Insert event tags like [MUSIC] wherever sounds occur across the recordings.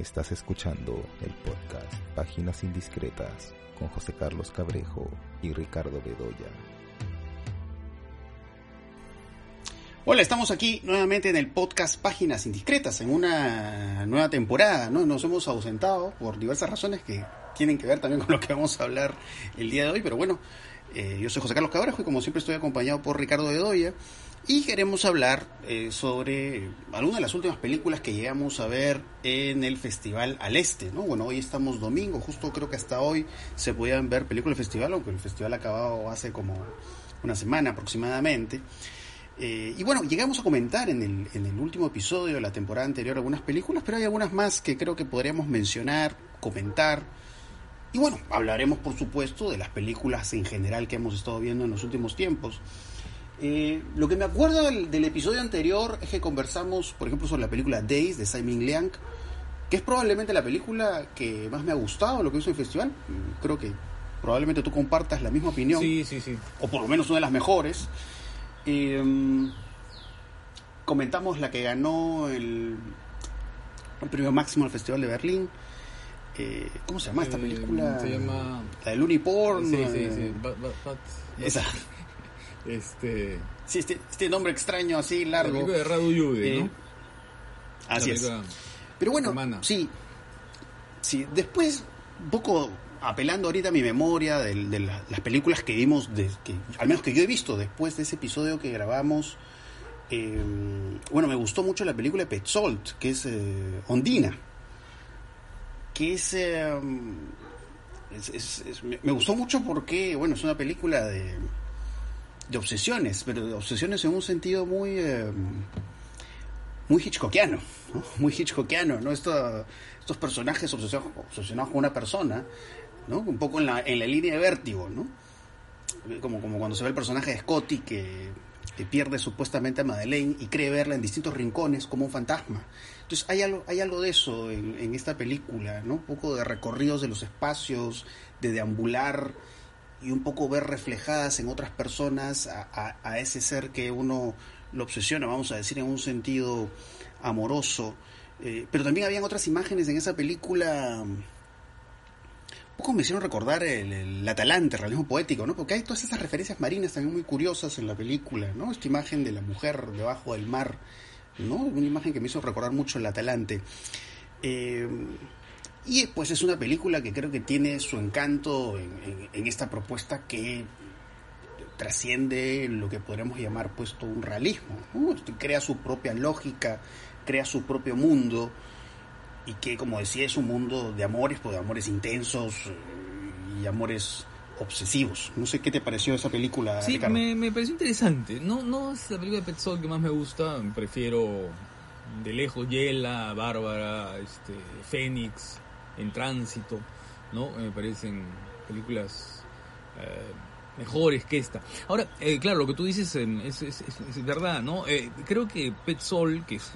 Estás escuchando el podcast Páginas Indiscretas con José Carlos Cabrejo y Ricardo Bedoya. Hola, estamos aquí nuevamente en el podcast Páginas Indiscretas, en una nueva temporada, ¿no? Nos hemos ausentado por diversas razones que tienen que ver también con lo que vamos a hablar el día de hoy, pero bueno, eh, yo soy José Carlos Cabrejo y como siempre estoy acompañado por Ricardo Bedoya y queremos hablar eh, sobre algunas de las últimas películas que llegamos a ver en el Festival al Este, ¿no? Bueno, hoy estamos domingo, justo creo que hasta hoy se podían ver películas del festival, aunque el festival ha acabado hace como una semana aproximadamente. Eh, y bueno, llegamos a comentar en el, en el último episodio de la temporada anterior algunas películas, pero hay algunas más que creo que podríamos mencionar, comentar. Y bueno, hablaremos por supuesto de las películas en general que hemos estado viendo en los últimos tiempos. Eh, lo que me acuerdo del, del, episodio anterior es que conversamos, por ejemplo, sobre la película Days de Simon Liang, que es probablemente la película que más me ha gustado lo que hizo el festival. Creo que probablemente tú compartas la misma opinión. Sí, sí, sí. O por lo menos una de las mejores. Eh, comentamos la que ganó el, el premio máximo del Festival de Berlín. Eh, ¿Cómo se llama esta película? Se llama... La del Uniporn. Sí, sí, sí. But, but, but, Esa. Este... Sí, este, este, nombre extraño así, largo. La de Radu Yude, eh, ¿no? Así es. Pero bueno, romana. sí. Sí, después, un poco apelando ahorita a mi memoria de, de la, las películas que vimos, de, que, al menos que yo he visto después de ese episodio que grabamos. Eh, bueno, me gustó mucho la película Petzold, que es eh, Ondina. Que es, eh, es, es, es me, me gustó mucho porque, bueno, es una película de de obsesiones, pero de obsesiones en un sentido muy eh, muy hitchcockiano, ¿no? [LAUGHS] muy hitchcockiano, ¿no? Esto, estos personajes obsesionados, obsesionados, con una persona, ¿no? Un poco en la, en la línea de vértigo, ¿no? Como, como cuando se ve el personaje de Scotty que, que, pierde supuestamente a Madeleine y cree verla en distintos rincones como un fantasma. Entonces hay algo, hay algo de eso en, en esta película, ¿no? Un poco de recorridos de los espacios, de deambular y un poco ver reflejadas en otras personas a, a, ese ser que uno lo obsesiona, vamos a decir, en un sentido amoroso. Eh, pero también habían otras imágenes en esa película. Un poco me hicieron recordar el, el Atalante, el realismo poético, ¿no? Porque hay todas esas referencias marinas también muy curiosas en la película, ¿no? Esta imagen de la mujer debajo del mar, ¿no? Una imagen que me hizo recordar mucho el Atalante. Eh, y pues es una película que creo que tiene su encanto en, en, en esta propuesta que trasciende lo que podríamos llamar pues todo un realismo. ¿no? Crea su propia lógica, crea su propio mundo y que como decía es un mundo de amores, pues de amores intensos y amores obsesivos. No sé qué te pareció esa película. Sí, Ricardo? me, me, pareció interesante. No, no es la película de Pet que más me gusta, prefiero de lejos Yela, Bárbara, este, Fénix en tránsito, ¿no? Me parecen películas eh, mejores que esta. Ahora, eh, claro, lo que tú dices eh, es, es, es, es, verdad, ¿no? creo que Pet Sol, que es,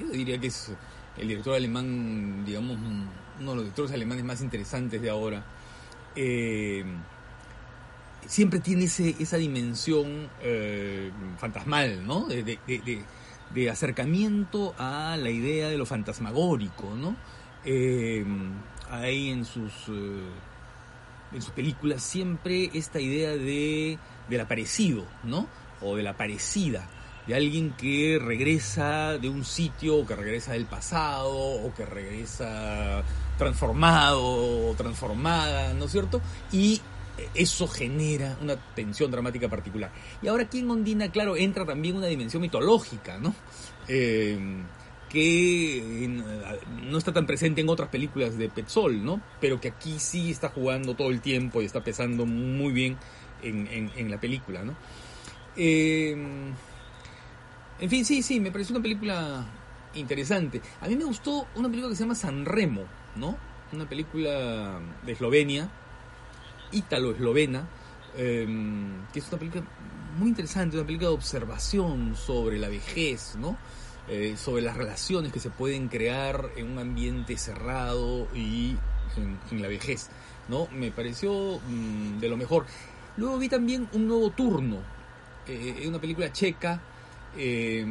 yo diría que es el director alemán, digamos, uno de los directores alemanes más interesantes de ahora, siempre tiene ese, esa dimensión fantasmal, ¿no? de, de, de, de acercamiento a la idea de lo fantasmagórico, ¿no? Eh, hay en sus eh, en sus películas siempre esta idea de del aparecido, ¿no? O de la parecida, de alguien que regresa de un sitio, o que regresa del pasado, o que regresa transformado, o transformada, ¿no es cierto? Y eso genera una tensión dramática particular. Y ahora aquí en Ondina, claro, entra también una dimensión mitológica, ¿no? Eh, que no está tan presente en otras películas de Petzol, ¿no? Pero que aquí sí está jugando todo el tiempo y está pesando muy bien en, la película, ¿no? Eh, en fin, sí, sí, me pareció una película interesante. A mí me gustó una película que se llama San Remo, ¿no? Una película de Eslovenia, ítalo-eslovena, eh, que es una película muy interesante, una película de observación sobre la vejez, ¿no? Eh, sobre las relaciones que se pueden crear en un ambiente cerrado y en, la vejez, ¿no? Me pareció mmm, de lo mejor. Luego vi también un nuevo turno, eh, una película checa eh,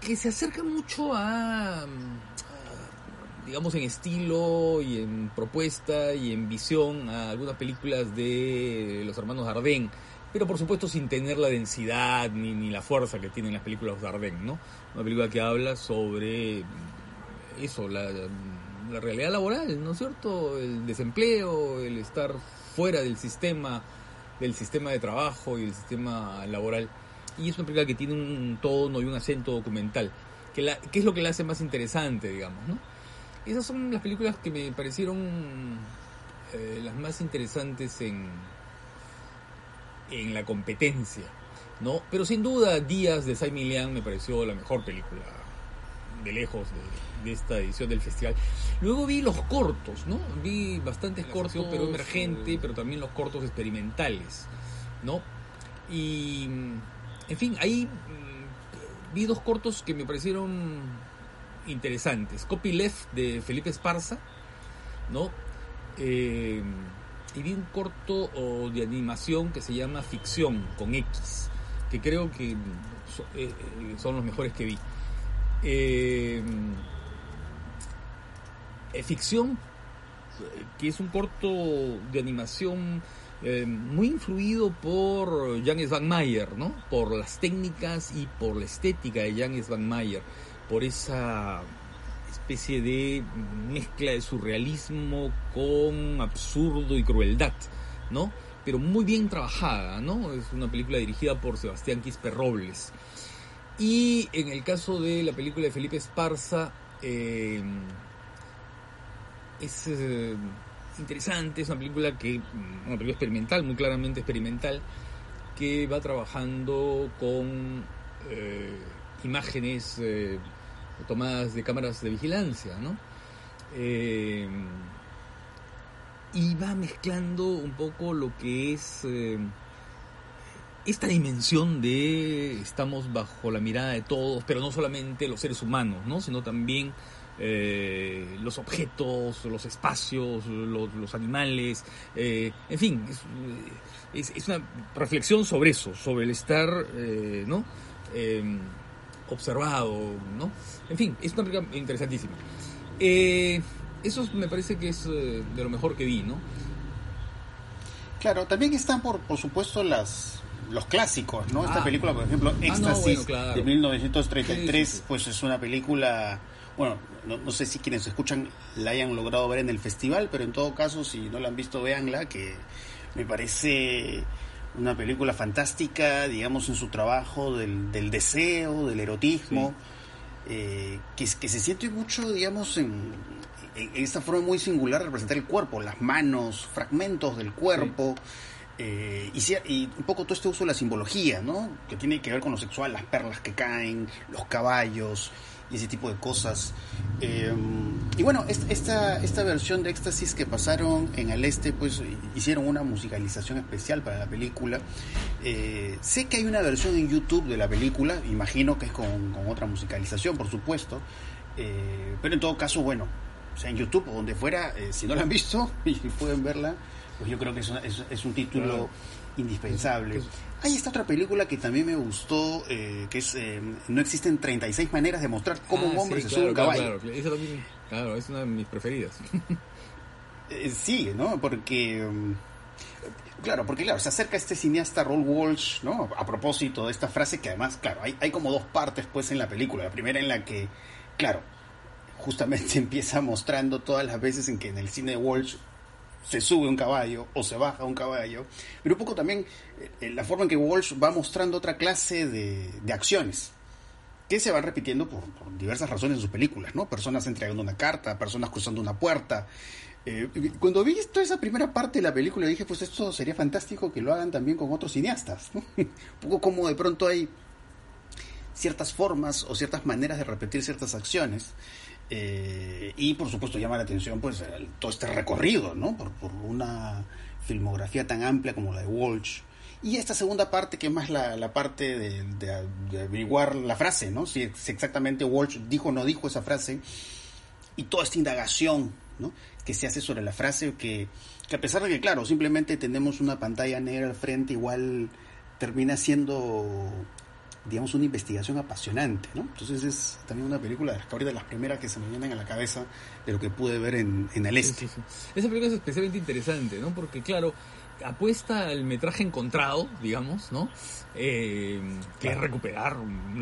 que, se acerca mucho a, a digamos, en estilo y en propuesta y en visión a algunas películas de los hermanos Dardenne, pero por supuesto sin tener la densidad ni, ni la fuerza que tienen las películas Dardenne, ¿no? Una película que habla sobre eso, la, la realidad laboral, ¿no es cierto? El desempleo, el estar fuera del sistema, del sistema de trabajo y del sistema laboral. Y es una película que tiene un tono y un acento documental, que, la, que es lo que la hace más interesante, digamos, ¿no? Esas son las películas que me parecieron eh, las más interesantes en, en la competencia, ¿no? Pero sin duda Días de Simon Liang me pareció la mejor película de lejos de, de, esta edición del festival. Luego vi los cortos, ¿no? Vi bastantes cortos, pero emergente, pero también los cortos experimentales, ¿no? Y, en fin, ahí mmm, vi dos cortos que me parecieron interesantes. Copyleft de Felipe Esparza, ¿no? Eh, y vi un corto de animación que se llama Ficción con X, que creo que so, eh, son los mejores que vi. Eh, ficción, que es un corto de animación eh, muy influido por Jan Svanmeier, ¿no? Por las técnicas y por la estética de Jan Svanmeier, por esa especie de mezcla de surrealismo con absurdo y crueldad, ¿no? Pero muy bien trabajada, ¿no? Es una película dirigida por Sebastián Quispe Robles. Y en el caso de la película de Felipe Esparza, eh, es eh, interesante, es una película que, una película experimental, muy claramente experimental, que va trabajando con eh, imágenes tomadas de cámaras de vigilancia, ¿no? Eh, y va mezclando un poco lo que es eh, esta dimensión de estamos bajo la mirada de todos, pero no solamente los seres humanos, ¿no? Sino también eh, los objetos, los espacios, los, animales, eh, en fin, es, es, es, una reflexión sobre eso, sobre el estar, eh, ¿no? Observado, ¿no? En fin, es una película interesantísima. Eh, eso me parece que es eh, de lo mejor que vi, ¿no? Claro, también están por, por supuesto las los clásicos, ¿no? Esta ah, película, por ejemplo, Éxtasis ah, no, bueno, claro. de 1933, sí, sí, sí. pues es una película, bueno, no, no, sé si quienes escuchan la hayan logrado ver en el festival, pero en todo caso, si no la han visto, véanla, que me parece una película fantástica, digamos, en su trabajo del, del deseo, del erotismo, eh, que, que se siente mucho, digamos, en, en, esta forma muy singular de representar el cuerpo, las manos, fragmentos del cuerpo. Sí. Eh, y, y, un poco todo este uso de la simbología, ¿no? Que tiene que ver con lo sexual, las perlas que caen, los caballos y ese tipo de cosas. Eh, y bueno, esta, esta versión de Éxtasis que pasaron en el este, pues hicieron una musicalización especial para la película. Eh, sé que hay una versión en YouTube de la película, imagino que es con, con otra musicalización, por supuesto. Eh, pero en todo caso, bueno, sea, en YouTube o donde fuera, si no la han visto [LAUGHS] pueden verla pues yo creo que es, una, es, es un título claro. indispensable. Hay esta otra película que también me gustó, eh, que es eh, No existen 36 maneras de mostrar cómo ah, un hombre sí, se claro, sube a un caballo. Claro, también, claro, es una de mis preferidas. [LAUGHS] eh, sí, ¿no? Porque... Um, Claro, porque claro, se acerca este cineasta Raoul Walsh, ¿no? A propósito de esta frase que además, claro, hay, hay como dos partes pues en la película. La primera en la que, claro, justamente [LAUGHS] empieza mostrando todas las veces en que en el cine de Walsh se sube un caballo o se baja un caballo, pero un poco también eh, la forma en que Walsh va mostrando otra clase de, de acciones que se van repitiendo por, diversas razones en sus películas, ¿no? Personas entregando una carta, personas cruzando una puerta. Eh, cuando vi toda esa primera parte de la película dije, pues esto sería fantástico que lo hagan también con otros cineastas, [LAUGHS] un poco como de pronto hay ciertas formas o ciertas maneras de repetir ciertas acciones eh, y por supuesto llama la atención pues todo este recorrido, ¿no? Por, una filmografía tan amplia como la de Walsh. Y esta segunda parte, que más la, la parte de, averiguar la frase, ¿no? Si, si, exactamente Walsh dijo o no dijo esa frase. Y toda esta indagación, ¿no? Que se hace sobre la frase, que, que a pesar de que, claro, simplemente tenemos una pantalla negra al frente, igual termina siendo digamos, una investigación apasionante, ¿no? Entonces es también una película de las, ahorita de las primeras que se me vienen a la cabeza de lo que pude ver en, en el este. Esa película es especialmente interesante, ¿no? Porque, claro, apuesta al metraje encontrado, digamos, ¿no? Eh, que es recuperar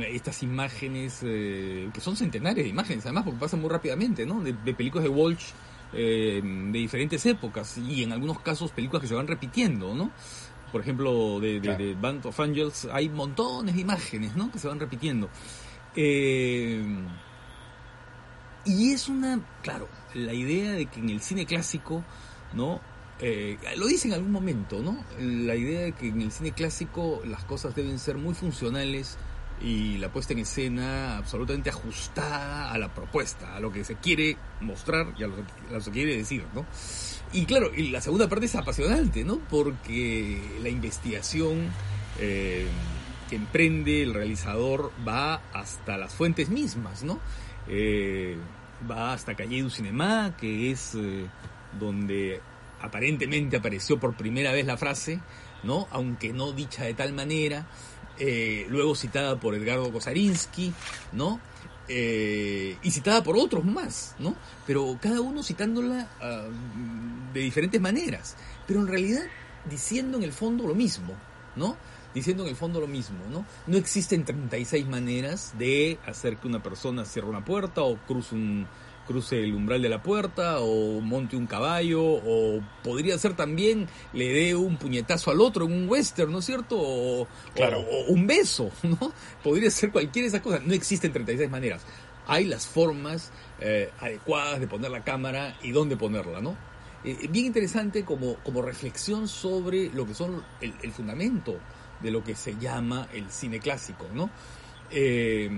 estas imágenes, eh, que son centenares de imágenes, además, porque pasan muy rápidamente, ¿no? De, películas de Walsh eh, de diferentes épocas y en algunos casos películas que se van repitiendo, ¿no? Por ejemplo, de, Band of Angels hay montones de imágenes, ¿no? Que se van repitiendo. y es una, claro, la idea de que en el cine clásico, ¿no? Eh, lo dice en algún momento, ¿no? La idea de que en el cine clásico las cosas deben ser muy funcionales y la puesta en escena absolutamente ajustada a la propuesta, a lo que se quiere mostrar y a lo que, se quiere decir, ¿no? Y claro, y la segunda parte es apasionante, ¿no? Porque la investigación eh, que emprende el realizador va hasta las fuentes mismas, ¿no? Eh, va hasta Calle du Cinema, que es donde aparentemente apareció por primera vez la frase, ¿no? Aunque no dicha de tal manera, eh, luego citada por Edgardo Kosarinsky, ¿no? Eh, y citada por otros más, ¿no? Pero cada uno citándola ah, de diferentes maneras, pero en realidad diciendo en el fondo lo mismo, ¿no? Diciendo en el fondo lo mismo, ¿no? No existen 36 maneras de hacer que una persona cierre una puerta o cruce un, cruce el umbral de la puerta o monte un caballo o podría ser también le dé un puñetazo al otro en un western, ¿no es cierto? O, claro. un beso, [LAUGHS] ¿no? Podría ser cualquiera de esas cosas. No existen 36 maneras. Hay las formas eh, adecuadas de poner la cámara y dónde ponerla, ¿no? Eh, bien interesante como, como reflexión sobre lo que son el, fundamento de lo que se llama el cine clásico, ¿no? Eh,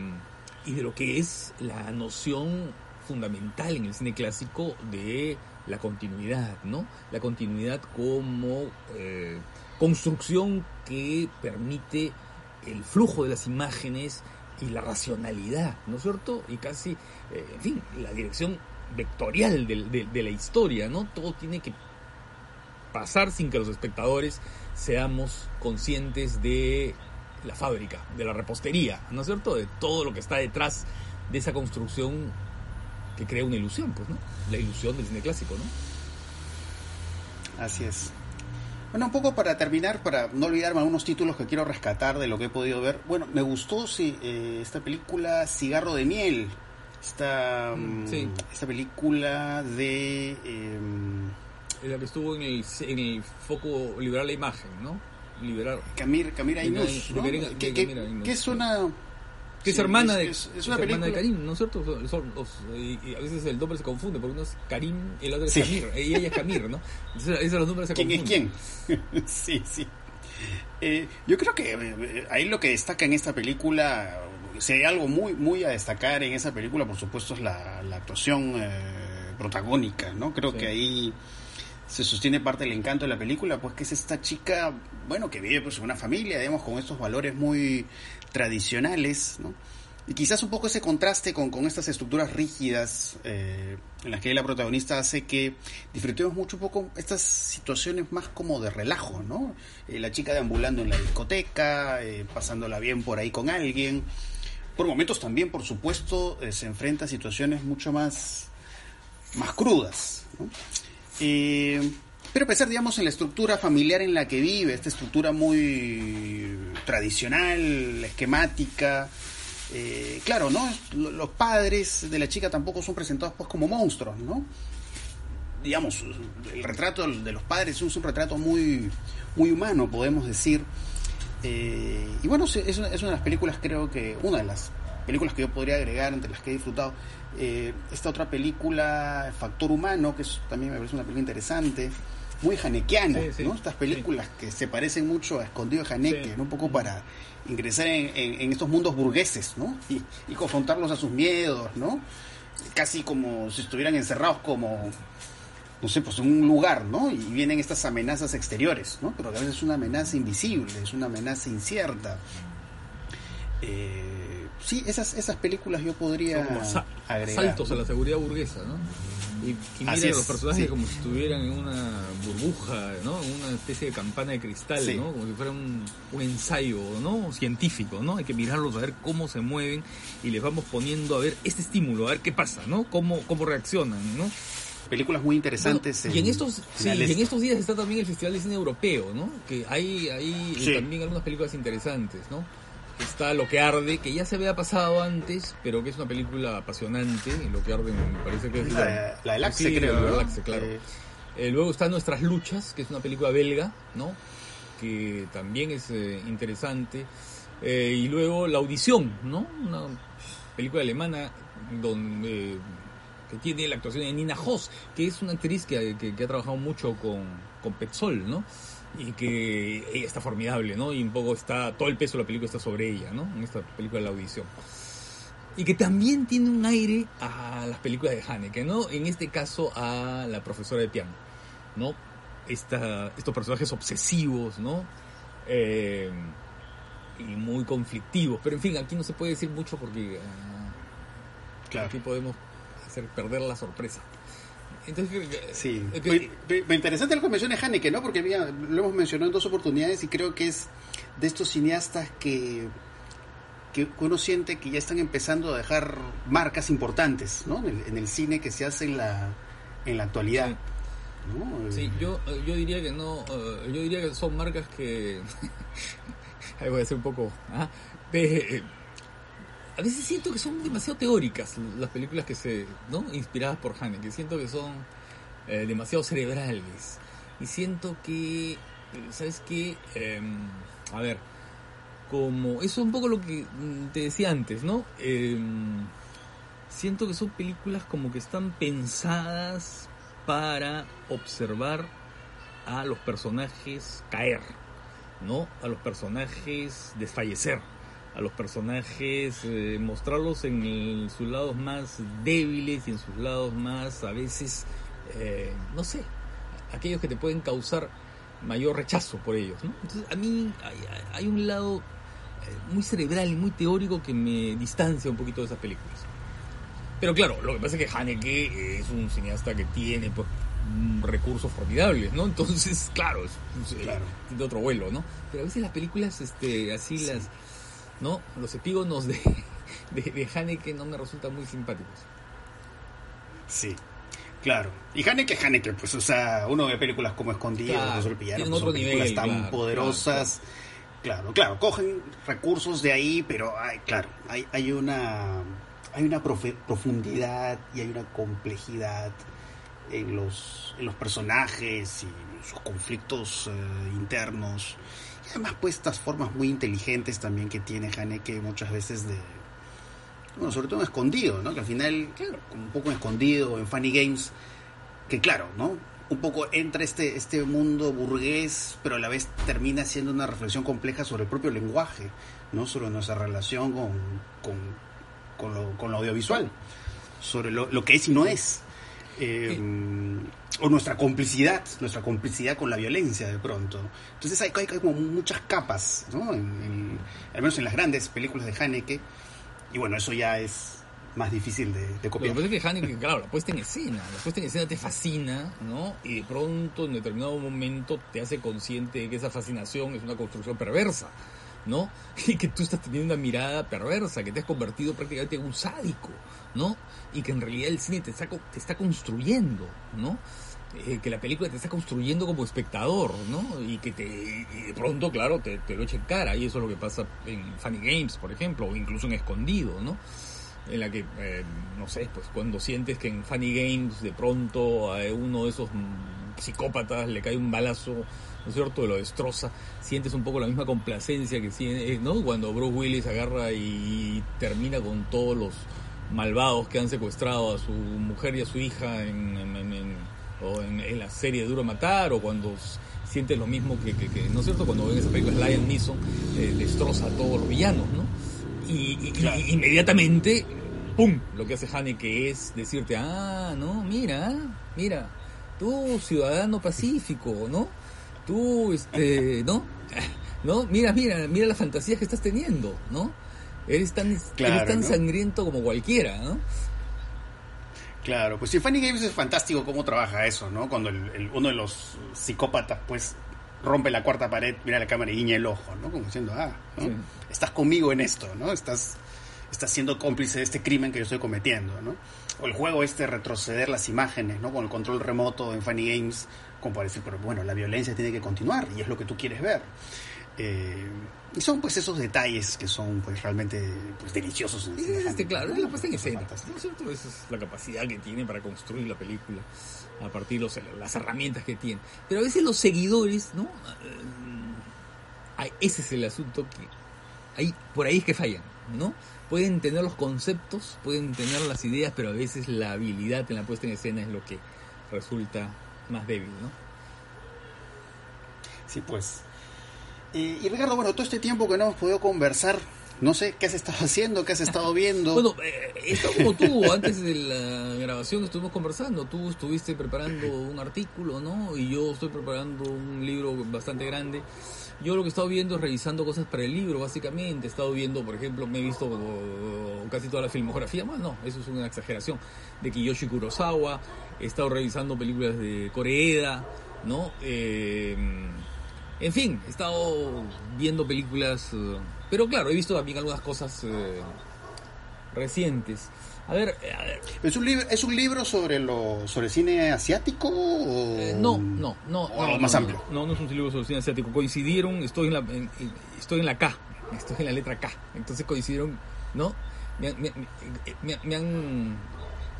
y de lo que es la noción fundamental en el cine clásico de la continuidad, ¿no? La continuidad como eh, construcción que permite el flujo de las imágenes y la racionalidad, ¿no es cierto? Y casi, eh, en fin, la dirección vectorial de, de, la historia, ¿no? Todo tiene que pasar sin que los espectadores seamos conscientes de la fábrica, de la repostería, ¿no es cierto? De todo lo que está detrás de esa construcción que crea una ilusión, pues, ¿no? La ilusión del cine clásico, ¿no? Así es. Bueno, un poco para terminar, para no olvidarme algunos títulos que quiero rescatar de lo que he podido ver. Bueno, me gustó sí, eh, esta película Cigarro de Miel. Esta, mm, mm, esta película de... Eh, la que estuvo en el, en el foco liberar la imagen, ¿no? Liberar. Camir, Camira Inus, ¿no? que es una que es hermana de, es, una hermana de Karim, ¿no es cierto? y, a veces el nombre se confunde, porque uno es Karim y el otro es Camir, y ella es Camir, ¿no? Entonces, esos los nombres se confunden. ¿Quién es [LAUGHS] quién? sí, sí. Eh, yo creo que eh, ahí lo que destaca en esta película, si hay algo muy, muy a destacar en esa película, por supuesto, es la, la actuación eh, protagónica, ¿no? Creo que ahí se sostiene parte del encanto de la película, pues que es esta chica, bueno, que vive pues en una familia, digamos, con estos valores muy tradicionales, ¿no? Y quizás un poco ese contraste con, con estas estructuras rígidas eh, en las que la protagonista hace que disfrutemos mucho un poco estas situaciones más como de relajo, ¿no? Eh, la chica deambulando en la discoteca, eh, pasándola bien por ahí con alguien. Por momentos también, por supuesto, se enfrenta a situaciones mucho más, más crudas, ¿no? Pero a pesar, digamos, en la estructura familiar en la que vive, esta estructura muy tradicional, esquemática, eh, claro, ¿no? Los padres de la chica tampoco son presentados pues como monstruos, ¿no? Digamos, el retrato de los padres es un, retrato muy, muy humano, podemos decir. Eh, y bueno, es una, es de las películas, creo que, una de las películas que yo podría agregar entre las que he disfrutado. Eh, esta otra película, Factor Humano, que también me parece una película interesante muy janequiana, ¿no? Estas películas que se parecen mucho a Escondido de Haneke, Un poco para ingresar en, estos mundos burgueses, ¿no? Y, confrontarlos a sus miedos, ¿no? Casi como si estuvieran encerrados como, no sé, pues en un lugar, ¿no? Y vienen estas amenazas exteriores, ¿no? Pero a veces es una amenaza invisible, es una amenaza incierta. Eh, sí, esas, esas películas yo podría como agregar. saltos a la seguridad burguesa, ¿no? Y, y mira a los personajes sí. como si estuvieran en una burbuja, ¿no? En una especie de campana de cristal, Sí. ¿no? Como si fuera un, un ensayo, ¿no? Científico, ¿no? Hay que mirarlos a ver cómo se mueven y les vamos poniendo a ver este estímulo, a ver qué pasa, ¿no? Cómo, cómo reaccionan, ¿no? Películas muy interesantes. Bueno, y en estos sí, la y en estos días está también el Festival de Cine Europeo, ¿no? Que hay, hay Sí. también algunas películas interesantes, ¿no? Está Lo que arde, que ya se había pasado antes, pero que es una película apasionante. Lo que arde me parece que es La, la del Axe, Sí, creo, la. Axe, claro. Eh, Eh, luego está Nuestras Luchas, que es una película belga, ¿no? Que también es eh, interesante. Eh, y luego La Audición, ¿no? Una película alemana donde que tiene la actuación de Nina Hoss, que es una actriz que, que- que ha trabajado mucho con, con Petzol, ¿no? Y que ella está formidable, ¿no? Y un poco está, todo el peso de la película está sobre ella, ¿no? En esta película de La Audición. Y que también tiene un aire a las películas de Haneke, ¿no? En este caso a la profesora de piano, ¿no? Esta, estos personajes obsesivos, ¿no? Eh, y muy conflictivos. Pero en fin, aquí no se puede decir mucho porque ah, claro. aquí podemos hacer perder la sorpresa. Entonces, Sí, eh, que- Muy- muy- muy interesante lo que menciona Haneke, ¿no? Porque mira, lo hemos mencionado en dos oportunidades y creo que es de estos cineastas que, que uno siente que ya están empezando a dejar marcas importantes, ¿no? En el, en el cine que se hace en la, en la actualidad. ¿no? Sí, yo, eh, yo diría que no, eh, yo diría que son marcas que... Ahí voy a ser un poco... ah, de- a veces siento que son demasiado teóricas las películas que se... ¿no? Inspiradas por Haneke. Siento que son eh, demasiado cerebrales. Y siento que... eh, ¿Sabes qué? Em, a ver, como... Eso es un poco lo que mm, te decía antes, ¿no? Em, siento que son películas como que están pensadas para observar a los personajes caer, ¿no? A los personajes desfallecer, a los personajes eh, mostrarlos en el- sus lados más débiles y en sus lados más, a veces, eh, no sé, aquellos que te pueden causar mayor rechazo por ellos, ¿no? Entonces, a mí hay, hay un lado eh, muy cerebral y muy teórico que me distancia un poquito de esas películas. Pero claro, lo que pasa es que Haneke es un cineasta que tiene pues, recursos formidables, ¿no? Entonces, claro, es, Claro. de otro vuelo, ¿no? Pero a veces las películas, este, así Sí. las, ¿no? Los epígonos de, [LAUGHS] de, de Haneke no me resultan muy simpáticos. Sí, claro. Y Haneke, Haneke, pues, o sea, uno ve películas como Escondido, Claro, Profesor Pillano, pues, son películas nivel, tan claro, poderosas. Claro, claro, cogen recursos de ahí, pero hay, claro, hay, hay una hay una profe- profundidad y hay una complejidad en los, en los personajes y sus conflictos eh, internos. Además, pues, estas formas muy inteligentes también que tiene Haneke muchas veces de, bueno, sobre todo en escondido, ¿no? Que al final, claro, como un poco en escondido, en Funny Games, que claro, ¿no? Un poco entra este, este mundo burgués, pero a la vez termina siendo una reflexión compleja sobre el propio lenguaje, ¿no? Sobre nuestra relación con, con, con lo, con lo audiovisual, sobre lo, lo que es y no es. Eh, o nuestra complicidad, nuestra complicidad con la violencia de pronto. Entonces hay, hay como muchas capas, ¿no? En- en- al menos en las grandes películas de Haneke, y bueno, eso ya es más difícil de, de Lo que copiar. pasa es que Haneke, claro, la puesta en escena, la puesta en escena te fascina, ¿no? Y de pronto, en determinado momento, te hace consciente de que esa fascinación es una construcción perversa, ¿no? [LAUGHS] Y que tú estás teniendo una mirada perversa, que te has convertido prácticamente en un sádico, ¿no? Y que en realidad el cine te está, te está construyendo, ¿no? Eh, que la película te está construyendo como espectador, ¿no? Y que te, y de pronto, claro, te, te lo echa en cara. Y eso es lo que pasa en Funny Games, por ejemplo, o incluso en Escondido, ¿no? en la que, eh, no sé, pues cuando sientes que en Funny Games de pronto a uno de esos mm, psicópatas le cae un balazo, ¿no es cierto?, lo destroza, sientes un poco la misma complacencia que tiene, ¿no? Cuando Bruce Willis agarra y termina con todos los malvados que han secuestrado a su mujer y a su hija en, en- en- en- o en, la serie Duro Matar, o cuando sientes lo mismo que, que- que, ¿no es cierto?, cuando ven esa película Lion Neeson, eh, destroza a todos los villanos, ¿no? Y, y- y- Claro. y inmediatamente, ¡pum!, lo que hace Haneke es decirte, ah, no, mira, mira, tú, ciudadano pacífico, ¿no? Tú, este, ¿no? ¿No? Mira, mira, mira las fantasías que estás teniendo, ¿no? Eres tan, Claro, eres tan ¿no? sangriento como cualquiera, ¿no? Claro, pues sí, Funny Games es fantástico cómo trabaja eso, ¿no? Cuando el, el- uno de los psicópatas, pues, rompe la cuarta pared, mira la cámara y guiña el ojo, ¿no? Como diciendo, ah, ¿no? Sí. estás conmigo en esto, ¿no? Estás, estás siendo cómplice de este crimen que yo estoy cometiendo, ¿no? O el juego este, retroceder las imágenes, ¿no? Con el control remoto en Funny Games, como para decir, pero bueno, la violencia tiene que continuar y es lo que tú quieres ver. Eh, y son pues esos detalles que son pues realmente pues deliciosos. en este, claro, la puesta en escena. ¿no es cierto? Esa es la capacidad que tiene para construir la película a partir de los- las herramientas que tiene. Pero a veces los seguidores, ¿no? Eh, ay, ese es el asunto que ahí, por ahí es que fallan, ¿no? Pueden tener los conceptos, pueden tener las ideas, pero a veces la habilidad en la puesta en escena es lo que resulta más débil, ¿no? Sí, pues. Eh, y Ricardo, bueno, todo este tiempo que no hemos podido conversar, no sé qué has estado [LAUGHS] haciendo, qué has estado viendo. Bueno, eh, esto como tú, antes de la grabación estuvimos conversando, tú estuviste preparando un artículo, ¿no? Y yo estoy preparando un libro bastante grande. Yo lo que he estado viendo es revisando cosas para el libro, básicamente. He estado viendo, por ejemplo, me he visto casi toda la filmografía, más no, eso es una exageración, de Kiyoshi Kurosawa. He estado revisando películas de Koreeda, ¿no? Eh, en fin, he estado viendo películas, eh, pero claro, he visto también algunas cosas eh, recientes. A ver, eh, a ver, ¿Es un libro, es un libro sobre lo sobre cine asiático o eh, no, no, no, o no, más no, amplio? No, no es un libro sobre cine asiático. Coincidieron, estoy en la, en- estoy en la K, estoy en la letra K. Entonces coincidieron, ¿no? Me, han- me- me- me han,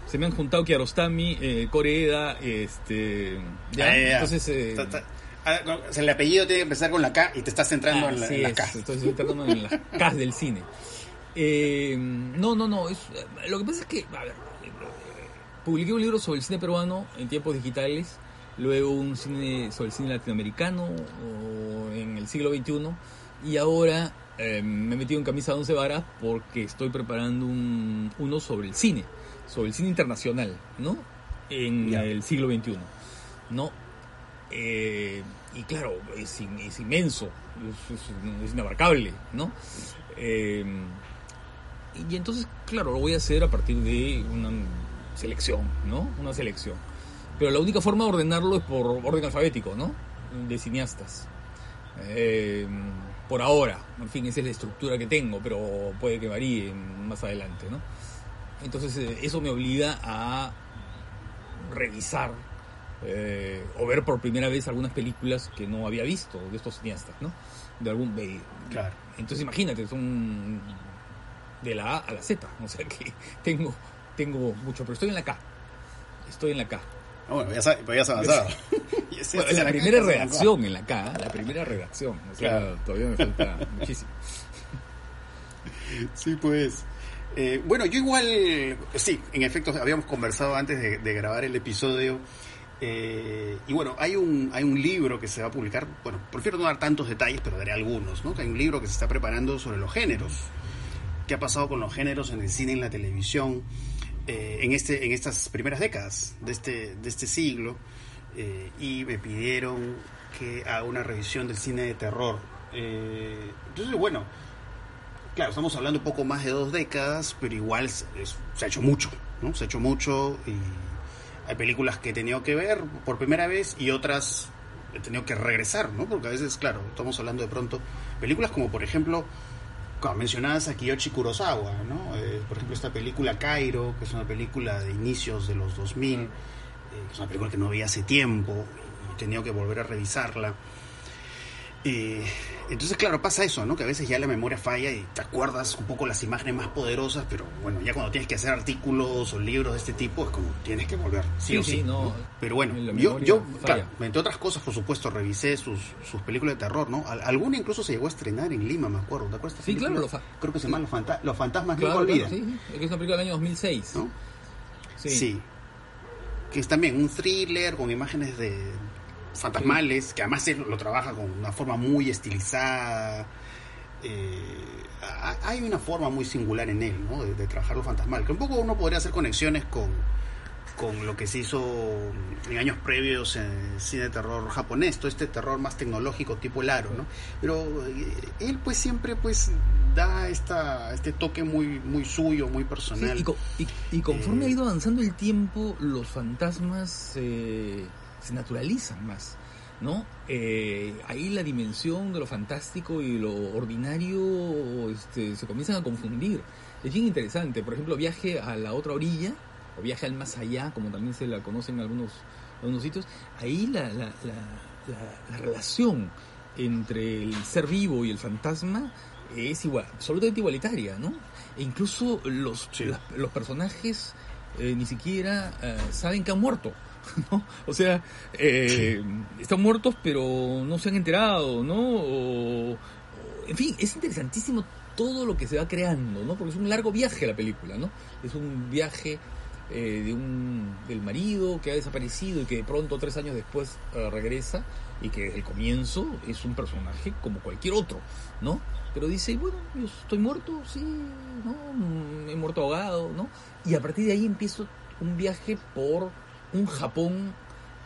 se me han juntado Kiarostami, eh, Koreeda, este, ya. Ah, ya. Entonces, eh, Ta- ta- ah, el apellido tiene que empezar con la K y te estás centrando en la, en la es, K. estoy centrándome en las K del cine. Eh, no, no, no. Es, lo que pasa es que, a ver, publiqué un libro sobre el cine peruano en tiempos digitales, luego un cine sobre el cine latinoamericano o en el siglo XXI, y ahora eh, me he metido en camisa de once varas porque estoy preparando un, uno sobre el cine, sobre el cine internacional, ¿no? En Ya. el siglo XXI, ¿no? Eh, y claro, es, in- es inmenso, es, es- es inabarcable, ¿no? Eh, y entonces, claro, lo voy a hacer a partir de una selección, ¿no? Una selección. Pero la única forma de ordenarlo es por orden alfabético, ¿no? De cineastas. Eh, por ahora, en fin, esa es la estructura que tengo, pero puede que varíe más adelante, ¿no? Entonces, eh, eso me obliga a revisar eh, o ver por primera vez algunas películas que no había visto de estos cineastas, ¿no? De algún de- Claro. entonces imagínate, son de la A a la Z, o sea que tengo tengo mucho, pero estoy en la K. Estoy en la K. Ah, bueno, ya, sabes, ya has avanzado. Bueno, la era- primera redacción en la K, la primera redacción, o sea, Claro. todavía me falta muchísimo. Sí, pues. Eh, bueno, yo igual, sí, en efecto, habíamos conversado antes de, de grabar el episodio. eh, y bueno, hay un, hay un libro que se va a publicar. Bueno, prefiero no dar tantos detalles, pero daré algunos, ¿no? Que hay un libro que se está preparando sobre los géneros. ¿Qué ha pasado con los géneros en el cine en la televisión eh, en, este, en estas primeras décadas de este, de este siglo? Eh, y me pidieron que haga una revisión del cine de terror. Eh, entonces, bueno, claro, estamos hablando un poco más de dos décadas, pero igual se ha hecho mucho, ¿no? Se ha hecho mucho y hay películas que he tenido que ver por primera vez y otras he tenido que regresar, ¿no? Porque a veces, claro, estamos hablando de pronto películas como, por ejemplo, como mencionadas a Kiyoshi Kurosawa, ¿no? Eh, por ejemplo, esta película Cairo, que es una película de inicios de los 2000, eh, que es una película que no veía hace tiempo y he tenido que volver a revisarla. Eh, entonces, claro, pasa eso, ¿no? Que a veces ya la memoria falla y te acuerdas un poco las imágenes más poderosas, pero bueno, ya cuando tienes que hacer artículos o libros de este tipo, es como tienes que volver, sí, Sí, o sí. sí, no. Pero bueno, yo, yo claro, entre otras cosas, por supuesto, revisé sus, sus películas de terror, ¿no? Al- alguna incluso se llegó a estrenar en Lima, me acuerdo. ¿Te acuerdas? Sí, claro, película? lo fa- Creo que se llama Los, Fanta- Los Fantasmas Claro, Nunca claro, Olvidan, sí, es una película del año 2006. ¿no? Sí. Sí. Que es también un thriller con imágenes de fantasmales, que además él lo trabaja con una forma muy estilizada. Eh, ha- hay una forma muy singular en él, ¿no? De, de trabajar lo fantasmal. Que un poco uno podría hacer conexiones con, con lo que se hizo en años previos en el cine de terror japonés, todo este terror más tecnológico tipo el aro, ¿no? Pero eh, él pues siempre pues da esta, este toque muy, muy suyo, muy personal. Sí, y, co- y- y conforme Eh, ha ido avanzando el tiempo, los fantasmas eh, se naturalizan más, ¿no? Eh, ahí la dimensión de lo fantástico y lo ordinario este, se comienzan a confundir. Es bien interesante, por ejemplo, viaje a la otra orilla, o viaje al más allá, como también se la conocen en algunos, algunos sitios, ahí la, la, la- la- la relación entre el ser vivo y el fantasma es igual, absolutamente igualitaria, ¿no? E incluso los, Sí. los personajes eh, ni siquiera eh, saben que han muerto, [LAUGHS] ¿no? O sea, eh, están muertos pero no se han enterado, ¿no? O- o- en fin, es interesantísimo todo lo que se va creando, ¿no? Porque es un largo viaje la película, ¿no? Es un viaje eh, de un del marido que ha desaparecido y que de pronto tres años después eh, regresa y que desde el comienzo es un personaje como cualquier otro, ¿no? Pero dice, bueno, yo estoy muerto, sí, ¿no? Mm, He muerto ahogado, ¿no? Y a partir de ahí empiezo un viaje por un Japón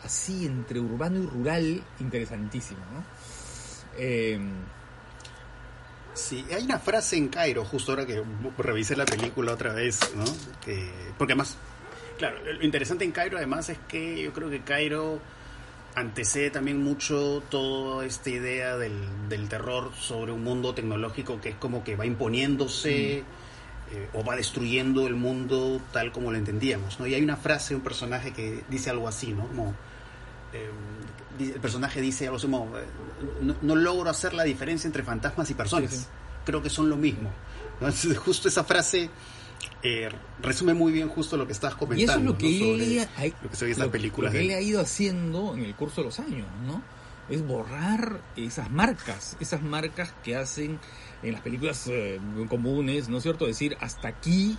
así entre urbano y rural interesantísimo, ¿no? Eh, Sí, hay una frase en Cairo, justo ahora que revisé la película otra vez, ¿no? Que, porque además, claro, lo interesante en Cairo además es que yo creo que Cairo antecede también mucho toda esta idea del, del terror sobre un mundo tecnológico que es como que va imponiéndose eh, o va destruyendo el mundo tal como lo entendíamos, ¿no? Y hay una frase, un personaje que dice algo así, ¿no? Como, eh, el personaje dice algo así como, no, no logro hacer la diferencia entre fantasmas y personas. Sí, sí. Creo que son lo mismo. ¿no? Entonces, [LAUGHS] justo esa frase eh, resume muy bien justo lo que estás y comentando. eso es lo que, ¿no? él, ha- lo que películas. que él ha ido haciendo en el curso de los años, ¿no? Es borrar esas marcas, esas marcas que hacen en las películas eh, comunes, ¿no es cierto? Decir, hasta aquí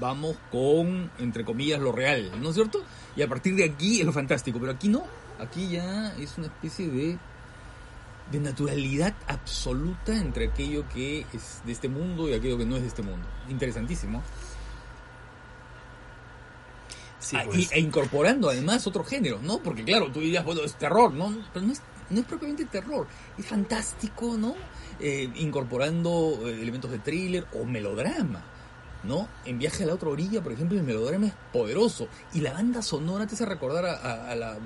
vamos con, entre comillas, lo real, ¿no es cierto? Y a partir de aquí es lo fantástico, pero aquí no, aquí ya es una especie de de naturalidad absoluta entre aquello que es de este mundo y aquello que no es de este mundo. Interesantísimo. Sí, Ah, pues. e incorporando además otro género, ¿no? Porque claro, tú dirías, bueno, es terror, ¿no? Pero no es, no es propiamente terror, es fantástico, ¿no? Eh, incorporando eh, elementos de thriller o melodrama, ¿no? En Viaje a la otra orilla, por ejemplo, el melodrama es poderoso. Y la banda sonora te hace recordar a, la,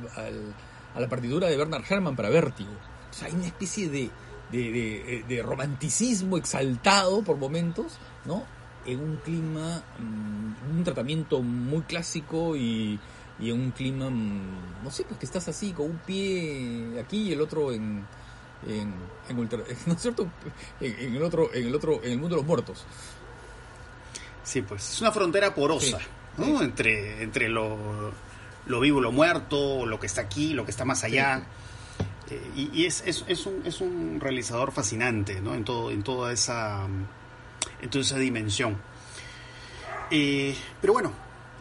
a la partitura de Bernard Herrmann para Vértigo. O sea, hay una especie de, de, de- de romanticismo exaltado por momentos, ¿no? En un clima, mm, un tratamiento muy clásico y, y en un clima, mm, no sé, pues que estás así, con un pie aquí y el otro en, en, en ultra- [LAUGHS] ¿no es cierto? En, en el otro, en el otro, en el mundo de los muertos. Sí, pues es una frontera porosa, Sí, ¿no? sí. Entre, entre lo, lo vivo, lo muerto, lo que está aquí, lo que está más allá. Eh, y y es, es, es, un, es un realizador fascinante, ¿no? En, todo, en toda esa en toda esa dimensión. Eh, pero bueno,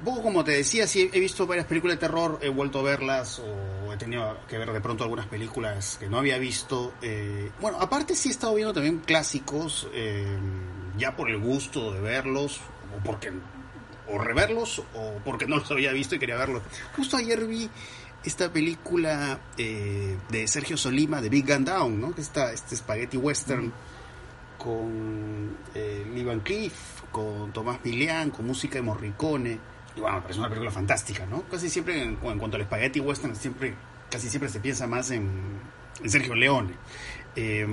poco como te decía, sí he visto varias películas de terror, he vuelto a verlas o he tenido que ver de pronto algunas películas que no había visto. Eh, bueno, aparte sí he estado viendo también clásicos, eh, ya por el gusto de verlos, o porque o reverlos, o porque no los había visto y quería verlos. Justo ayer vi esta película eh, de Sergio Solima, de Big Gun Down, ¿no? Que está este spaghetti western con eh, Lee Van con Tomás Milian, con música de Morricone. Y bueno, me parece una película fantástica, ¿no? Casi siempre, en, en cuanto al spaghetti western, siempre, casi siempre se piensa más en, en Sergio Leone. Eh,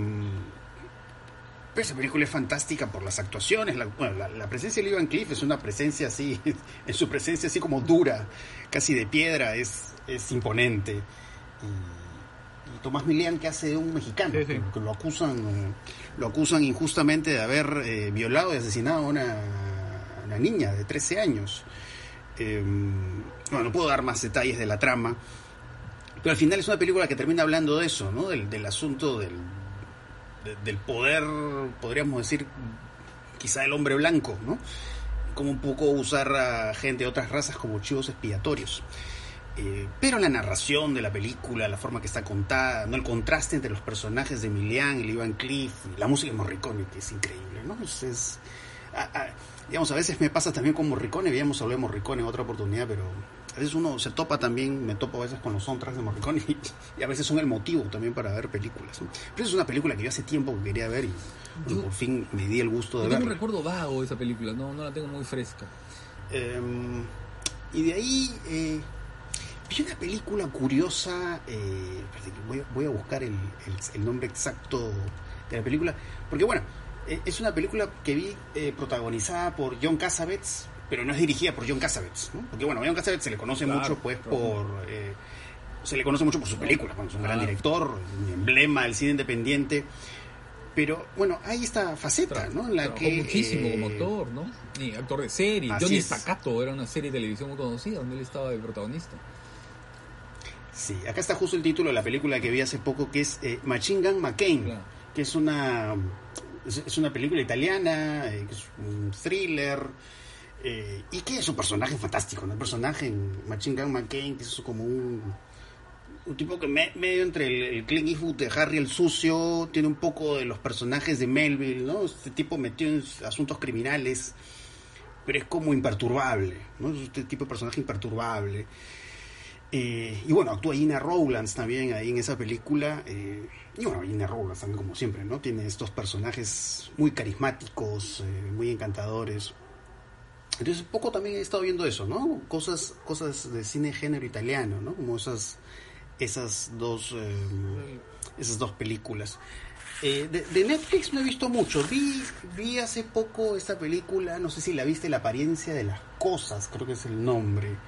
pero esa película es fantástica por las actuaciones. La, bueno, la, la presencia de Lee Van Cleef es una presencia así, [LAUGHS] en su presencia así como dura, casi de piedra, es, es imponente. Y, y Tomás Milian que hace de un mexicano, Sí, sí. que- lo acusan, lo acusan injustamente de haber eh, violado y asesinado a una, una niña de 13 años. Eh, bueno, no puedo dar más detalles de la trama, pero al final es una película que termina hablando de eso, ¿no? Del, del asunto del, de- del poder, podríamos decir, quizá el hombre blanco, ¿no? Como un poco usar a gente de otras razas como chivos expiatorios. Eh, pero la narración de la película, la forma que está contada, ¿no? el contraste entre los personajes de Emilian y Lee Van Cleef, la música de Morricone, que es increíble, ¿no? Es- a- a- digamos, a veces me pasa también con Morricone, habíamos hablado de Morricone en otra oportunidad, pero a veces uno se topa también, me topo a veces con los soundtracks de Morricone y, y a veces son el motivo también para ver películas. ¿no? Pero es una película que yo hace tiempo que quería ver y bueno, Yo- por fin me di el gusto de Yo tengo un recuerdo vago de esa película, no, no la tengo muy fresca. Eh, y de ahí eh, vi una película curiosa, eh, voy, a- voy a buscar el, el- el nombre exacto de la película, porque bueno, es una película que vi eh, protagonizada por John Cassavetes, pero no es dirigida por John Cassavetes, ¿no? porque bueno, a John Cassavetes se le conoce Claro, mucho pues claro. por... eh, se le conoce mucho por sus películas, bueno, es un gran director, un emblema del cine independiente, pero bueno, hay esta faceta, ¿no? En la Trabajó que... muchísimo eh, como actor, ¿no? Y actor de serie. así Johnny es. Staccato era una serie de televisión muy conocida donde él estaba de protagonista. Sí, acá está justo el título de la película que vi hace poco, que es eh, Machine Gun McCain, Claro. que es una, es, una película italiana, eh, es un thriller, eh, y que es un personaje fantástico, ¿no? El personaje en Machine Gun McCain, que es como un, un tipo que me- medio entre el, el Clint Eastwood de Harry el Sucio, tiene un poco de los personajes de Melville, ¿no? Este tipo metido en asuntos criminales, pero es como imperturbable, ¿no? Es este tipo de personaje imperturbable. Eh, y bueno, actúa Gina Rowlands también ahí en esa película. eh, y bueno, Gina Rowlands también como siempre, ¿no? Tiene estos personajes muy carismáticos, eh, muy encantadores. Entonces, poco también he estado viendo eso, ¿no? Cosas, cosas de cine género italiano, ¿no? Como esas, esas dos, eh, esas dos películas. Eh, de, de Netflix no he visto mucho. Vi, vi hace poco esta película, no sé si la viste, La apariencia de las cosas, creo que es el nombre.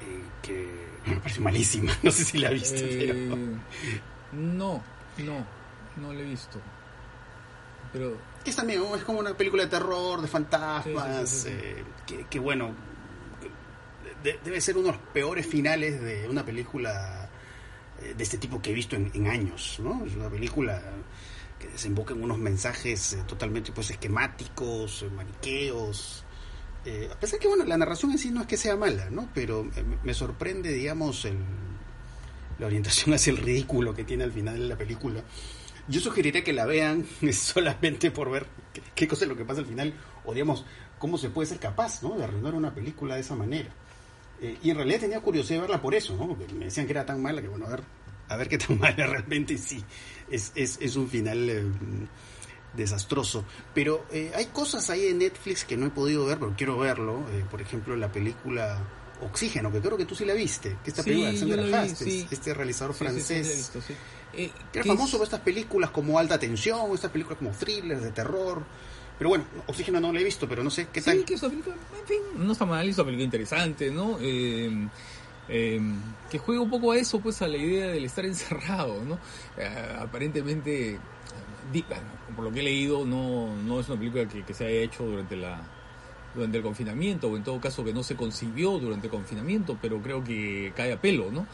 eh, que me parece malísima. [LAUGHS] No sé si la viste, Eh, pero. No, no, no lo he visto. Pero es también es como una película de terror, de fantasmas, Sí, sí, sí, sí, sí. eh, que, que, bueno, de- debe ser uno de los peores finales de una película eh, de este tipo que he visto en, en años, ¿no? Es una película que desemboca en unos mensajes eh, totalmente pues esquemáticos, maniqueos. Eh, a pesar que, bueno, la narración en sí no es que sea mala, ¿no? Pero me- sorprende, digamos, el, la orientación [LAUGHS] hacia el ridículo que tiene al final de la película. Yo sugeriría que la vean [LAUGHS] solamente por ver qué, qué cosa es lo que pasa al final, o digamos, cómo se puede ser capaz ¿no? de arruinar una película de esa manera. Eh, y en realidad tenía curiosidad de verla por eso, ¿no? porque me decían que era tan mala que, bueno, a ver, a ver qué tan [LAUGHS] mala realmente sí. Es, es, es un final eh, desastroso. Pero eh, hay cosas ahí en Netflix que no he podido ver, pero quiero verlo. Eh, por ejemplo, la película Oxígeno, que creo que tú sí la viste, que esta Sí, película de Alexander vi, sí. este realizador sí, sí, sí, francés. sí, visto, sí. Eh, Que era ¿qué famoso es? por estas películas como Alta Tensión, estas películas como thrillers de terror. Pero bueno, Oxígeno no la he visto, pero no sé qué Sí, tal. que es una película, en fin, no está mal, es una película interesante, ¿no? Eh, eh, que juega un poco a eso, pues a la idea del estar encerrado, ¿no? Eh, aparentemente, por lo que he leído, no, no es una película que, se haya hecho durante la durante el confinamiento, o en todo caso que no se concibió durante el confinamiento, pero creo que cae a pelo, ¿no?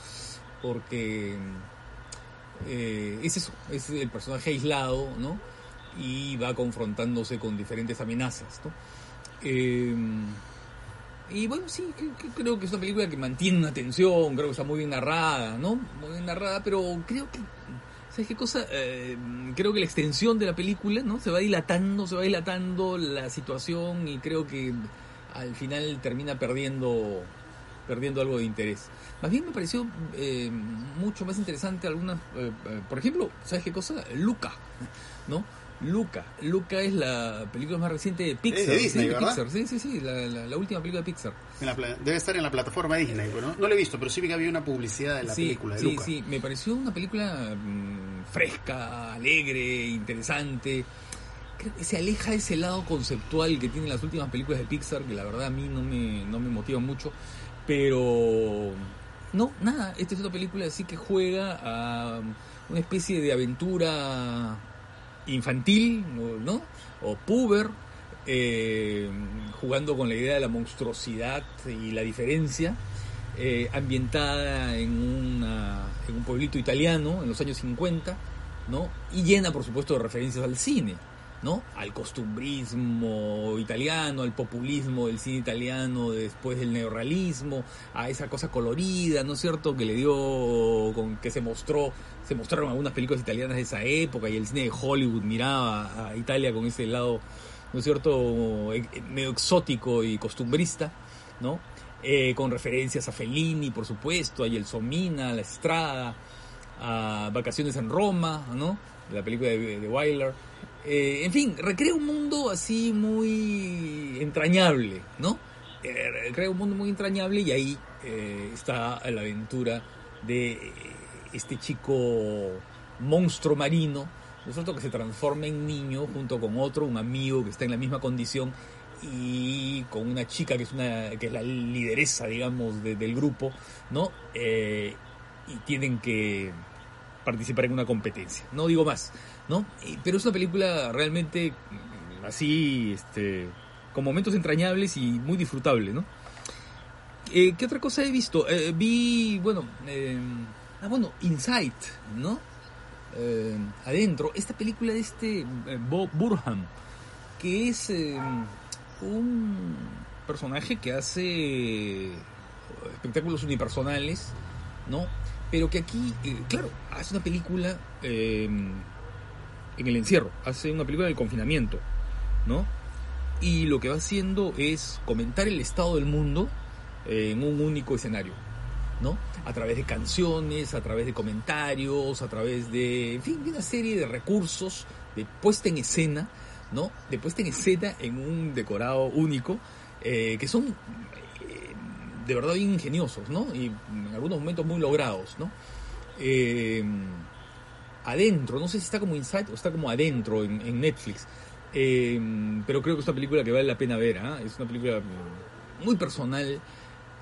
Porque eh, es eso, es el personaje aislado, ¿no? Y va confrontándose con diferentes amenazas, ¿no? Eh, y bueno, sí, creo que es una película que mantiene una tensión, creo que está muy bien narrada, ¿no? Muy bien narrada, pero creo que, ¿sabes qué cosa? Eh, creo que la extensión de la película, ¿no? Se va dilatando, se va dilatando la situación y creo que al final termina perdiendo perdiendo algo de interés. Más bien me pareció eh, mucho más interesante algunas, eh, eh, por ejemplo, ¿sabes qué cosa? Luca, ¿no? Luca. Luca es la película más reciente de Pixar. De Disney, sí. Pixar. Sí, sí, sí, la, la- la última película de Pixar. En la pla- debe estar en la plataforma Disney, pero no, no la he visto, pero sí vi que había una publicidad de la sí, película de sí, Luca. sí, me pareció una película mm, fresca, alegre, interesante. Creo que se aleja de ese lado conceptual que tienen las últimas películas de Pixar, que la verdad a mí no me, no me motiva mucho. Pero no, nada, esta es una película así que juega a una especie de aventura infantil, ¿no? O puber, eh, jugando con la idea de la monstruosidad y la diferencia, eh, ambientada en, una, en un pueblito italiano en los años 50, ¿no? Y llena, por supuesto, de referencias al cine, ¿no? Al costumbrismo italiano, al populismo del cine italiano después del neorrealismo, a esa cosa colorida, ¿no es cierto? Que le dio, con que se mostró, se mostraron algunas películas italianas de esa época y el cine de Hollywood miraba a Italia con ese lado, ¿no es cierto? E- medio exótico y costumbrista, ¿no? eh, con referencias a Fellini, por supuesto, a Yelsomina, a La Estrada, a Vacaciones en Roma, ¿no? La película de, de Wyler. Eh, en fin, recrea un mundo así muy entrañable, ¿no? Eh, crea un mundo muy entrañable y ahí eh, está la aventura de este chico monstruo marino, ¿no es cierto? Que se transforma en niño junto con otro, un amigo que está en la misma condición y con una chica que es una que es la lideresa, digamos, de- del grupo, ¿no? Eh, y tienen que participar en una competencia. No digo más, ¿no? Eh, Pero es una película realmente mm, así, este, con momentos entrañables y muy disfrutable, ¿no? Eh, ¿Qué otra cosa he visto? Eh, vi, bueno, eh, ah, bueno, Inside, ¿no? Eh, adentro, esta película de este Bob Burham, que es eh, un personaje que hace espectáculos unipersonales, ¿no? Pero que aquí, claro, hace una película en el encierro, hace una película del confinamiento, ¿no? Y lo que va haciendo es comentar el estado del mundo en un único escenario, ¿no? A través de canciones, a través de comentarios, a través de, en fin, de una serie de recursos de puesta en escena, ¿no? De puesta en escena en un decorado único, eh, que son eh, de verdad ingeniosos, ¿no? Y en algunos momentos muy logrados, ¿no? Eh, adentro, no sé si está como Inside o está como adentro en, en Netflix, eh, pero creo que es una película que vale la pena ver, ¿ah? Es una película muy personal,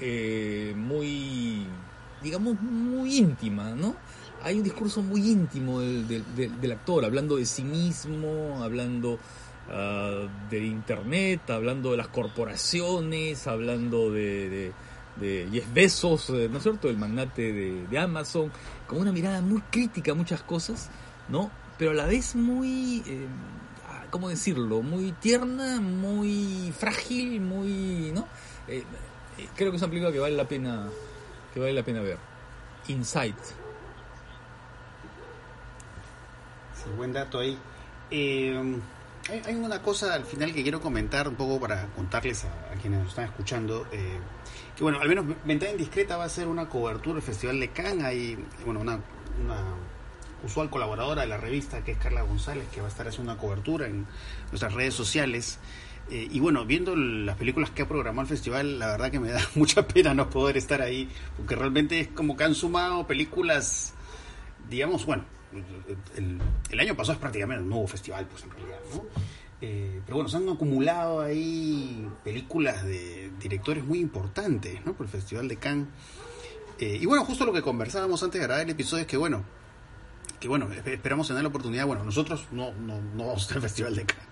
eh, muy, digamos, muy íntima, ¿no? Hay un discurso muy íntimo del, del- del- actor, hablando de sí mismo, hablando ah, de internet, hablando de las corporaciones, hablando de, de Jeff Bezos, eh, ¿no es cierto?, el magnate de, Amazon, con una mirada muy crítica a muchas cosas, ¿no? Pero a la vez muy, eh, ah, ¿cómo decirlo?, muy tierna, muy frágil, muy, ¿no? Eh, creo que es una película que vale la pena, que vale la pena ver. Insight. Sí, buen dato ahí. Hay, una cosa al final que quiero comentar un poco para contarles a, quienes nos están escuchando. Que bueno, al menos Ventana Indiscreta va a ser una cobertura del Festival de Cannes. Hay, bueno, una, una usual colaboradora de la revista que es Carla González, que va a estar haciendo una cobertura en nuestras redes sociales. Eh, y bueno, viendo las películas que ha programado el festival, la verdad que me da [LAUGHS] mucha pena no poder estar ahí, porque realmente es como que han sumado películas, digamos, bueno, el, el año pasado es prácticamente un nuevo festival, pues en realidad, ¿no? Eh, pero bueno, se han acumulado ahí películas de directores muy importantes, ¿no? Por el Festival de Cannes. Eh, y bueno, justo lo que conversábamos antes de grabar el episodio es que bueno, que bueno, esp- esperamos tener la oportunidad, bueno, nosotros no, no, no vamos a estar en el Festival de Cannes.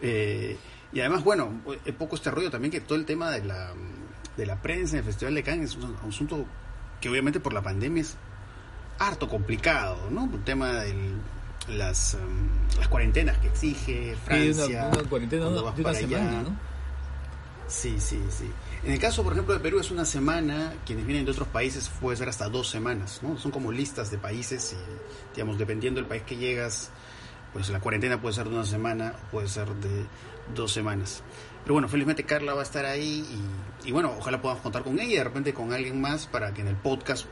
Eh, y además, bueno, es poco este rollo también que todo el tema de la, de la prensa en el Festival de Cannes es un asunto que obviamente por la pandemia es harto complicado, ¿no? El tema de las, em, las cuarentenas que exige Francia. Sí, una, una cuarentena de una semana, ¿no? Sí, sí, sí. En el caso, por ejemplo, de Perú es una semana, quienes vienen de otros países puede ser hasta dos semanas, ¿no? Son como listas de países y, digamos, dependiendo del país que llegas, pues la cuarentena puede ser de una semana o puede ser de dos semanas. Pero bueno, felizmente Carla va a estar ahí y, y bueno, ojalá podamos contar con ella y de repente con alguien más para que en el podcast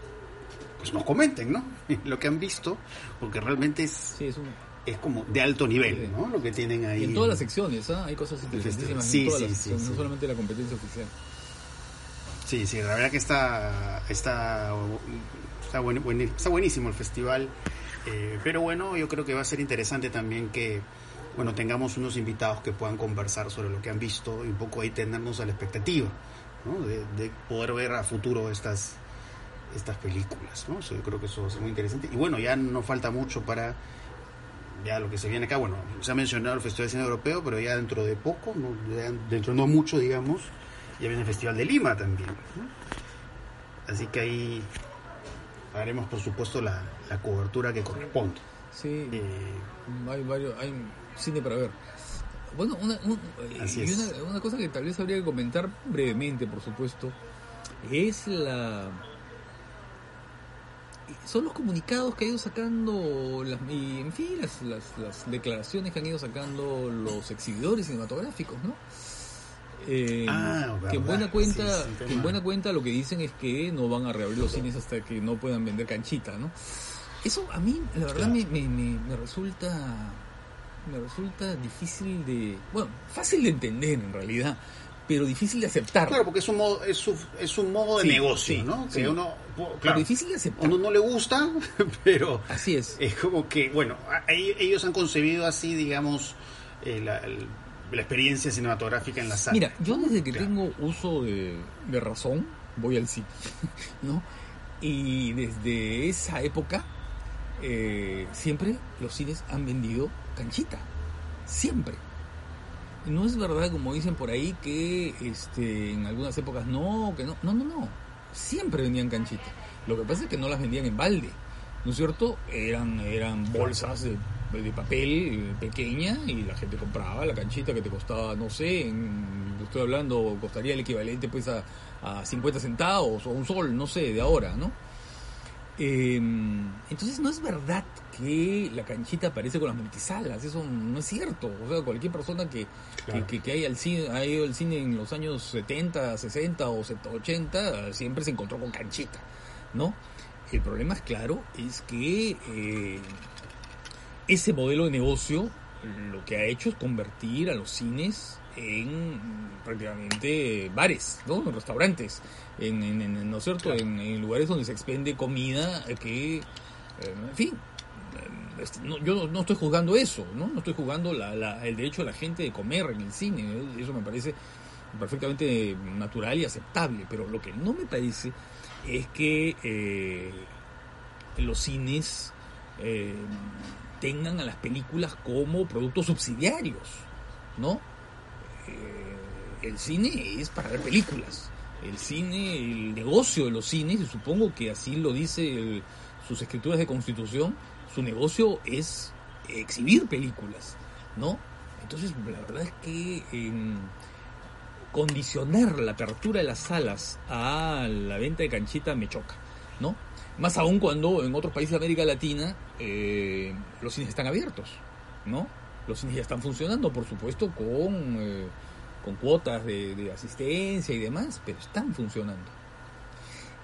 pues nos comenten, ¿no? [LAUGHS] Lo que han visto, porque realmente es, Sí, es un, es como de alto nivel. ¿no? Lo que tienen ahí. y en todas las secciones, ¿ah? Hay cosas interesantísimas Sí, en todas sí, las sí, secciones, sí. no solamente la competencia oficial. Sí, sí, la verdad que está está está, buen- buen- está buenísimo el festival, eh, pero bueno, yo creo que va a ser interesante también que bueno tengamos unos invitados que puedan conversar sobre lo que han visto y un poco ahí tenernos a la expectativa, ¿no? de, de poder ver a futuro estas estas películas, ¿no? Eso yo creo que eso ser muy interesante y bueno ya no falta mucho para ya lo que se viene acá, bueno, se ha mencionado el Festival de Cine Europeo, pero ya dentro de poco, ¿no? Ya dentro de no mucho, digamos, ya viene el Festival de Lima también. ¿no? Así que ahí haremos, por supuesto, la, la cobertura que corresponde. Sí, Eh, hay varios, hay cine para ver. Bueno, una, un- Así y es. una, una cosa que tal vez habría que comentar brevemente, por supuesto, es la son los comunicados que ha ido sacando las, y en fin las, las, las declaraciones que han ido sacando los exhibidores cinematográficos, ¿no? Eh, Ah, que en buena cuenta, Sí, que en buena cuenta lo que dicen es que no van a reabrir los cines hasta que no puedan vender canchita, ¿no? Eso a mí, la verdad, Claro. me, me, me- me resulta me resulta difícil de, bueno, fácil de entender en realidad, pero difícil de aceptar. Claro, porque es un modo, es un, es un modo de Sí, negocio, sí, ¿no? Que sí. uno, pero claro, difícil de a aceptar. uno no le gusta, [LAUGHS] pero Así es. es como que, bueno, ellos han concebido así, digamos, eh, la, experiencia cinematográfica en la sala. Mira, yo desde que Claro. tengo uso de, de razón voy al cine, [LAUGHS] ¿no? Y desde esa época eh, siempre los cines han vendido canchita, siempre. No es verdad como dicen por ahí que este, en algunas épocas no, que no, no, no, no, siempre vendían canchita. Lo que pasa es que no las vendían en balde, ¿no es cierto? Eran, eran bolsas de, de papel eh, pequeña y la gente compraba la canchita que te costaba, no sé, en- estoy hablando, costaría el equivalente pues a, a 50 centavos o un sol, no sé, de ahora, ¿no? Eh, entonces no es verdad que la canchita aparece con las multisalas, eso no es cierto. O sea, cualquier persona que, Claro. que, que, que haya, al cine, ha ido al cine en los años 70, 60 o 80 siempre se encontró con canchita, ¿no? El problema es claro, es que eh, ese modelo de negocio lo que ha hecho es convertir a los cines en prácticamente bares, ¿no? En restaurantes, en, en- en- ¿no es cierto? Claro. En, en lugares donde se expende comida que, eh, en fin, no- yo no, estoy juzgando eso, ¿no? No estoy juzgando la- la- el derecho de la gente de comer en el cine, ¿eh? eso me parece perfectamente natural y aceptable, pero lo que no me parece es que eh, los cines eh, tengan a las películas como productos subsidiarios, ¿no? El cine es para ver películas. El cine, el negocio de los cines, y supongo que así lo dice el- sus escrituras de constitución, su negocio es exhibir películas, ¿no? Entonces, la verdad es que em, condicionar la apertura de las salas a la venta de canchita me choca, ¿no? Más aún cuando en otros países de América Latina eh, los cines están abiertos, ¿no? Los cines ya están funcionando, por supuesto, con, eh, con cuotas de, de asistencia y demás, pero están funcionando.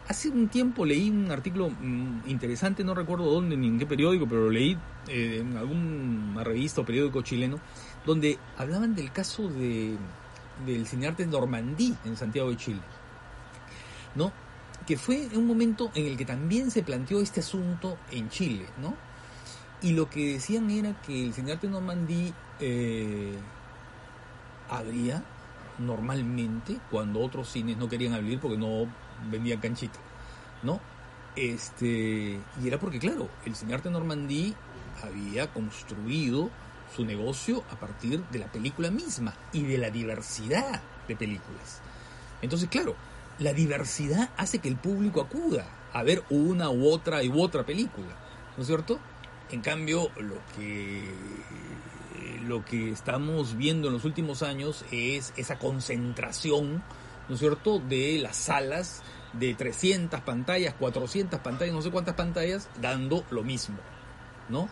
Hace un tiempo leí un artículo mm, interesante, no recuerdo dónde ni en qué periódico, pero lo leí eh, en alguna revista o periódico chileno, donde hablaban del caso de, del cinearte Normandí en Santiago de Chile. ¿No? Que fue un momento en el que también se planteó este asunto en Chile, ¿no? Y lo que decían era que el cinearte Normandí eh, abría normalmente cuando otros cines no querían abrir porque no vendían canchita, ¿no? Este, y era porque, claro, el cinearte Normandí había construido su negocio a partir de la película misma y de la diversidad de películas. Entonces, claro, la diversidad hace que el público acuda a ver una u otra y u otra película, ¿no es cierto? En cambio, lo que lo que estamos viendo en los últimos años es esa concentración, ¿no es cierto?, de las salas de 300 pantallas, 400 pantallas, no sé cuántas pantallas, dando lo mismo, ¿no?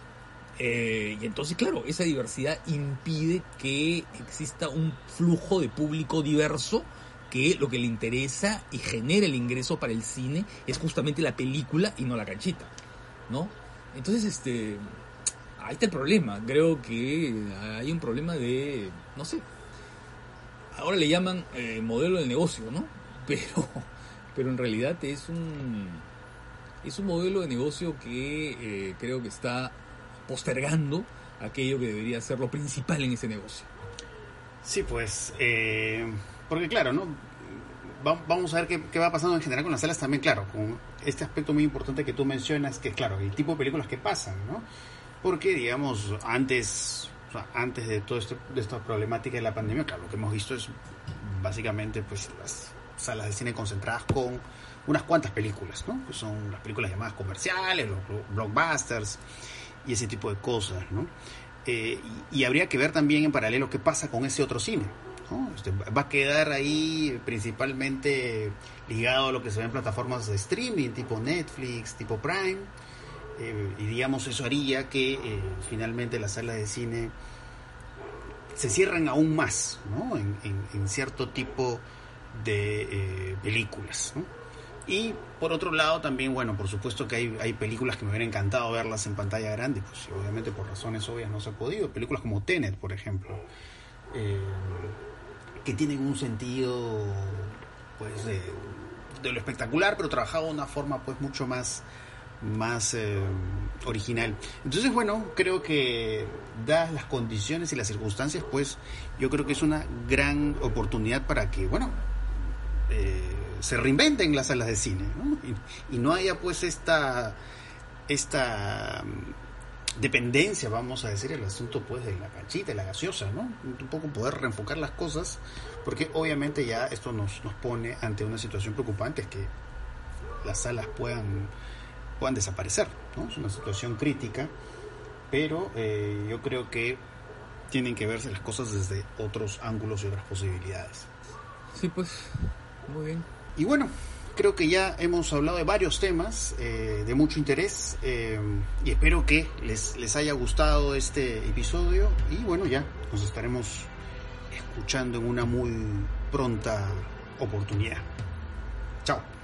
Eh, y entonces, claro, esa diversidad impide que exista un flujo de público diverso que lo que le interesa y genera el ingreso para el cine es justamente la película y no la canchita, ¿no? Entonces, este, ahí está el problema. Creo que hay un problema de, no sé, ahora le llaman eh, modelo de negocio, ¿no? [LAUGHS] Pero, pero en realidad es un, es un modelo de negocio que eh, creo que está postergando aquello que debería ser lo principal en ese negocio. Sí, pues, eh, porque claro, ¿no? Va- vamos a ver qué, qué va pasando en general con las salas también, claro, con este aspecto muy importante que tú mencionas, que es claro, el tipo de películas que pasan, ¿no? Porque, digamos, antes, antes de todo esto, de esta problemática de la pandemia, claro, lo que hemos visto es básicamente, pues, las salas de cine concentradas con unas cuantas películas, ¿no? Que son las películas llamadas comerciales, los blo- blockbusters y ese tipo de cosas, ¿no? Eh, y, y habría que ver también en paralelo qué pasa con ese otro cine. ¿no? Este, va a quedar ahí principalmente ligado a lo que se ve en plataformas de streaming, tipo Netflix, tipo Prime. Eh, y digamos, eso haría que eh, finalmente las salas de cine se cierran aún más ¿no? en, cierto tipo de eh, películas. Y por otro lado también, bueno, por supuesto que hay, hay películas que me hubiera encantado verlas en pantalla grande, pues obviamente por razones obvias no se ha podido. Películas como Tenet, por ejemplo, que tienen un sentido pues de, de, lo espectacular, pero trabajado de una forma pues mucho más más eh, original. Entonces, bueno, creo que dadas las condiciones y las circunstancias, pues yo creo que es una gran oportunidad para que, bueno, eh, se reinventen las salas de cine ¿no? Y, no haya pues esta esta mm, dependencia vamos a decir el asunto pues de la canchita, de la gaseosa, ¿no? Un poco poder reenfocar las cosas porque obviamente ya esto nos, nos pone ante una situación preocupante es que las salas puedan puedan desaparecer, ¿no? Es una situación crítica, pero eh, yo creo que tienen que verse las cosas desde otros ángulos y otras posibilidades. Sí, pues, muy bien. Y bueno, creo que ya hemos hablado de varios temas eh, de mucho interés eh, y espero que les, les haya gustado este episodio y bueno, ya nos estaremos escuchando en una muy pronta oportunidad. Chao.